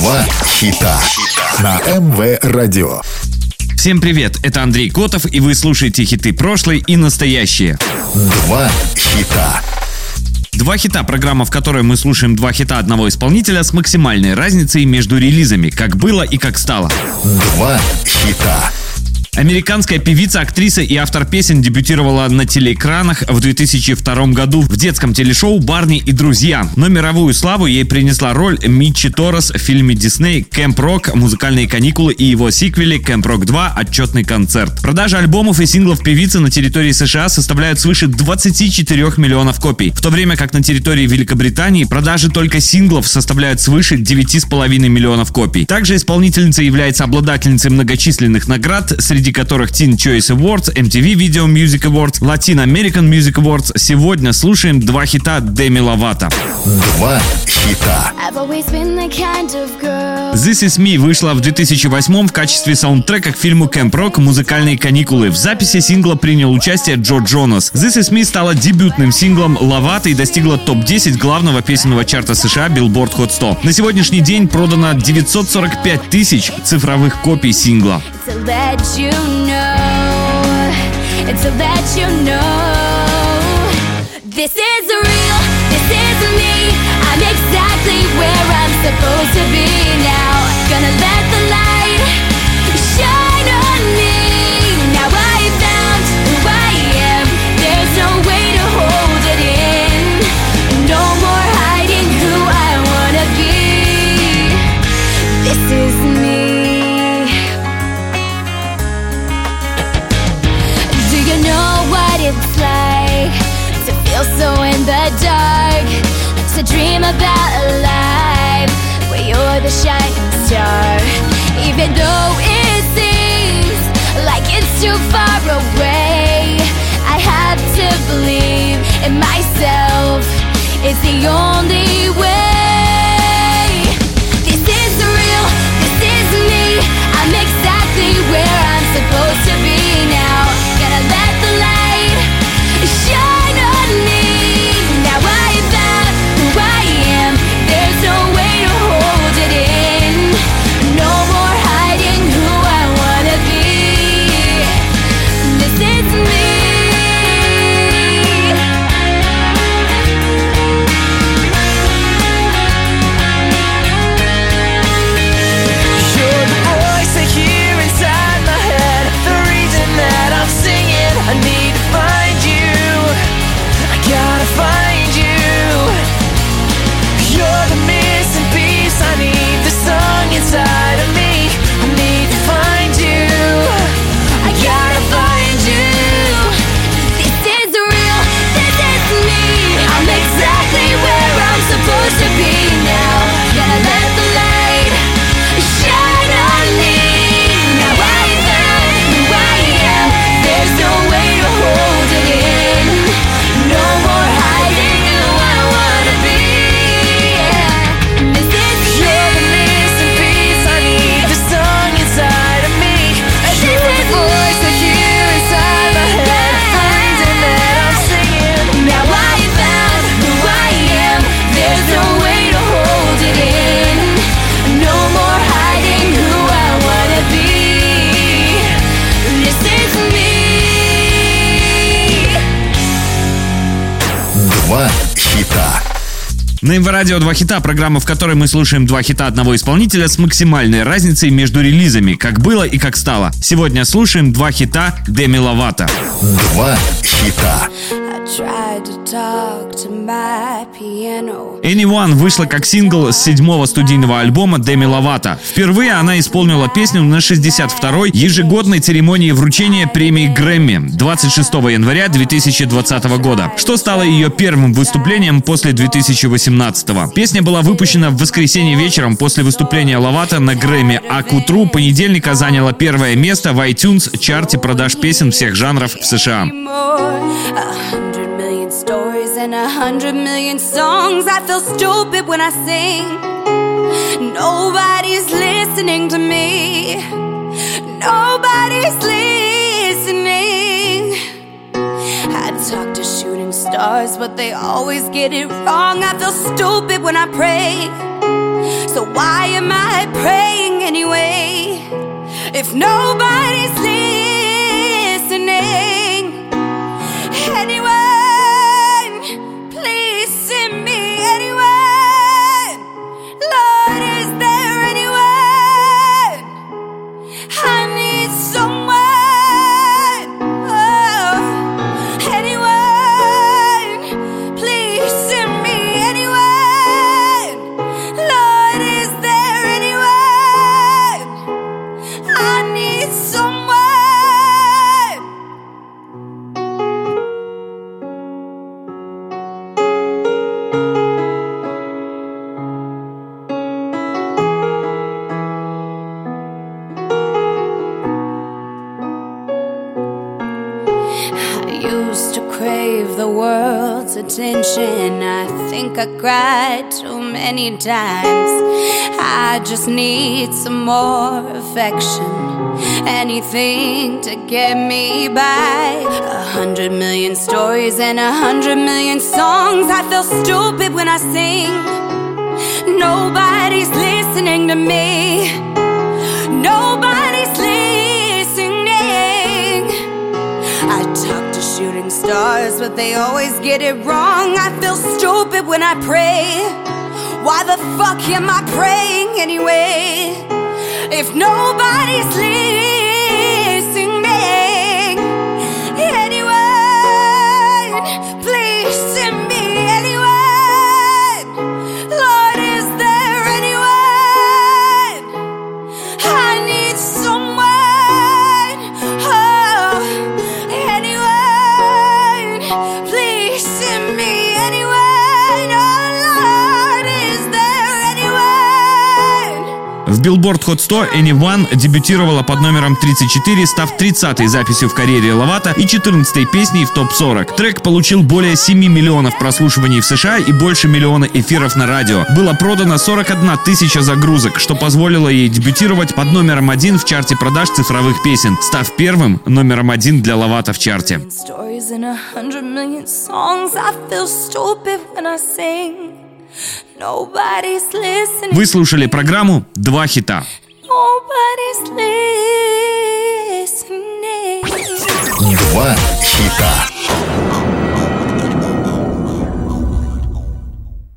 Два хита на МВ Радио. Всем привет, это Андрей Котов, и вы слушаете хиты прошлой и настоящие. Два хита. Два хита – программа, в которой мы слушаем два хита одного исполнителя с максимальной разницей между релизами, как было и как стало. Два хита. Американская певица, актриса и автор песен дебютировала на телеэкранах в 2002 году в детском телешоу «Барни и друзья». Но мировую славу ей принесла роль Митчи Торрес в фильме Дисней «Кэмп Рок. Музыкальные каникулы» и его сиквеле «Кэмп Рок 2. Отчетный концерт». Продажи альбомов и синглов певицы на территории США составляют свыше 24 миллионов копий, в то время как на территории Великобритании продажи только синглов составляют свыше 9,5 миллионов копий. Также исполнительница является обладательницей многочисленных наград, среди среди которых Teen Choice Awards, MTV Video Music Awards, Latin American Music Awards. Сегодня слушаем два хита Деми Ловато. Два хита. This Is Me вышла в 2008 в качестве саундтрека к фильму Camp Rock «Музыкальные каникулы». В записи сингла принял участие Джо Джонас. This Is Me стала дебютным синглом Ловато и достигла топ-10 главного песенного чарта США Billboard Hot 100. На сегодняшний день продано 945 тысяч цифровых копий сингла. this is real, me. I'm exactly where I'm supposed to be now. Gonna let about a life Where you're the shining star. Even though it seems Like it's too far away I have to believe in myself. It's the only На МВ Радио два хита, программа, в которой мы слушаем два хита одного исполнителя с максимальной разницей между релизами, как было и как стало. Сегодня слушаем два хита Деми Ловато. Два хита. Anyone вышла как сингл с седьмого студийного альбома Деми Ловато. Впервые она исполнила песню на 62-й ежегодной церемонии вручения премии Грэмми 26 января 2020 года, что стало ее первым выступлением после 2018 -го. Песня была выпущена в воскресенье вечером после выступления Ловато на Грэмми, а к утру понедельника заняла первое место в iTunes чарте продаж песен всех жанров в США. And a hundred million songs. I feel stupid when I sing. Nobody's listening to me. Nobody's listening. I talk to shooting stars, but they always get it wrong. I feel stupid when I pray. So why am I praying anyway? If nobody's crave the world's attention. I think I cried too many times. I just need some more affection. Anything to get me by. A hundred million stories and a hundred million songs. I feel stupid when I sing. Nobody's listening to me. But they always get it wrong. I feel stupid when I pray. Why the fuck am I praying anyway? If nobody's listening, В Billboard Hot 100 Anyone дебютировала под номером 34, став 30-й записью в карьере Лавата и 14-й песней в топ-40. Трек получил более 7 миллионов прослушиваний в США и больше миллиона эфиров на радио. Было продано 41 тысяча загрузок, что позволило ей дебютировать под номером один в чарте продаж цифровых песен, став первым номером один для Лавата в чарте. In a hundred million songs. I feel stupid when I sing. Вы слушали программу «Два хита». Два